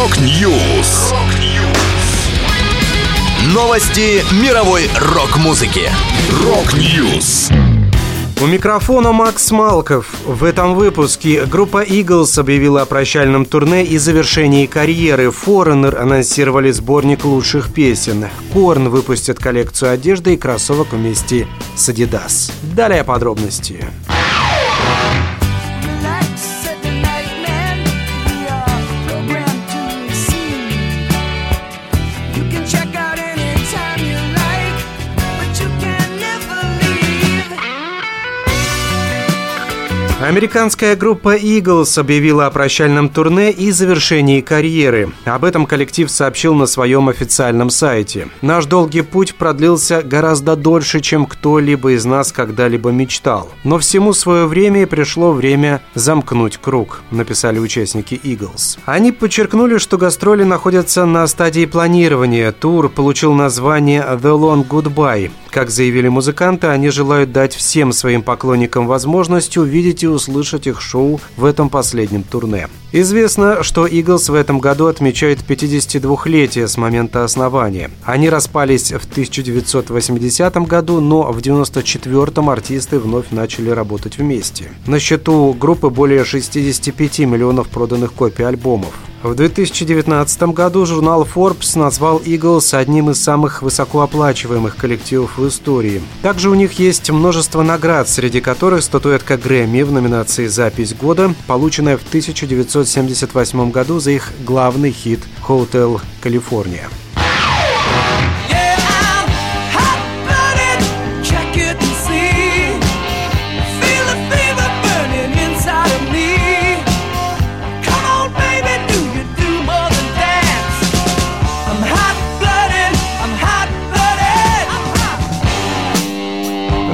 Rock News. Новости мировой рок-музыки. Rock News. У микрофона Макс Малков. В этом выпуске группа Eagles объявила о прощальном турне и завершении карьеры. Foreigner анонсировали сборник лучших песен. Korn выпустят коллекцию одежды и кроссовок вместе с Adidas. Далее подробности. Подробности. Американская группа Eagles объявила о прощальном турне и завершении карьеры. Об этом коллектив сообщил на своем официальном сайте. «Наш долгий путь продлился гораздо дольше, чем кто-либо из нас когда-либо мечтал. Но всему свое время и пришло время замкнуть круг», написали участники Eagles. Они подчеркнули, что гастроли находятся на стадии планирования. Тур получил название «The Long Goodbye». Как заявили музыканты, они желают дать всем своим поклонникам возможность увидеть и услышать их шоу в этом последнем турне. Известно, что Eagles в этом году отмечают 52-летие с момента основания. Они распались в 1980 году, но в 1994 артисты вновь начали работать вместе. На счету группы более 65 миллионов проданных копий альбомов. В 2019 году журнал Forbes назвал Eagles одним из самых высокооплачиваемых коллективов в истории. Также у них есть множество наград, среди которых статуэтка Грэмми в номинации «Запись года», полученная в 1978 году за их главный хит «Hotel California».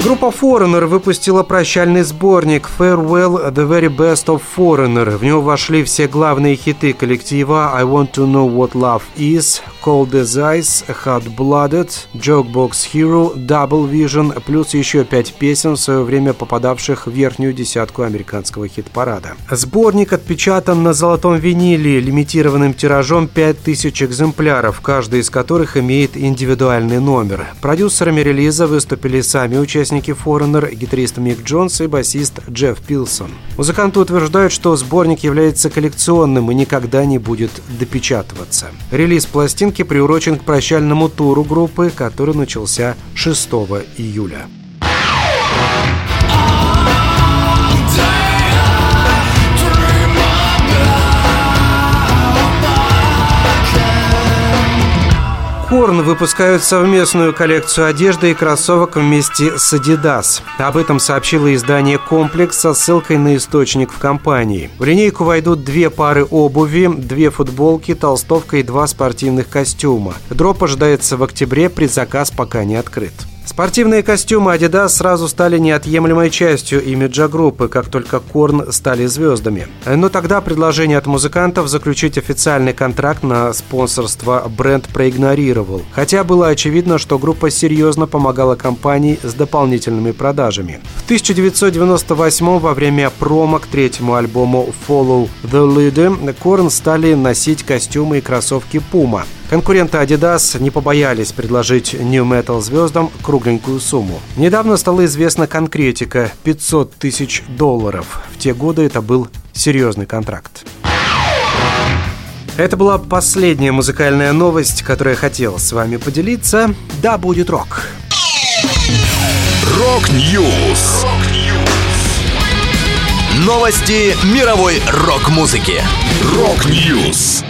Группа Foreigner выпустила прощальный сборник Farewell The Very Best of Foreigner. В него вошли все главные хиты коллектива I Want to Know What Love Is, Cold as Ice, Hot Blooded, Jokebox Hero, Double Vision, плюс еще пять песен, в свое время попадавших в верхнюю десятку американского хит-парада. Сборник отпечатан на золотом виниле лимитированным тиражом 5000 экземпляров, каждый из которых имеет индивидуальный номер. Продюсерами релиза выступили сами участники Foreigner, гитарист Мик Джонс и басист Джефф Пилсон. Музыканты утверждают, что сборник является коллекционным и никогда не будет допечатываться. Релиз пластинки приурочен к прощальному туру группы, который начался 6 июля. Корн выпускают совместную коллекцию одежды и кроссовок вместе с Adidas. Об этом сообщило издание «Комплекс» со ссылкой на источник в компании. В линейку войдут две пары обуви, две футболки, толстовка и два спортивных костюма. Дроп ожидается в октябре, предзаказ пока не открыт. Спортивные костюмы Adidas сразу стали неотъемлемой частью имиджа группы, как только Корн стали звездами. Но тогда предложение от музыкантов заключить официальный контракт на спонсорство бренд проигнорировал. Хотя было очевидно, что группа серьезно помогала компании с дополнительными продажами. В 1998 во время промо к третьему альбому Follow the Leader Корн стали носить костюмы и кроссовки Puma. Конкуренты Adidas не побоялись предложить nu metal звездам кругленькую сумму. Недавно стала известна конкретика – 500 тысяч долларов. В те годы это был серьезный контракт. Это была последняя музыкальная новость, которую я хотел с вами поделиться. Да, будет рок. Rock News. Новости мировой рок-музыки. Рок-Ньюс.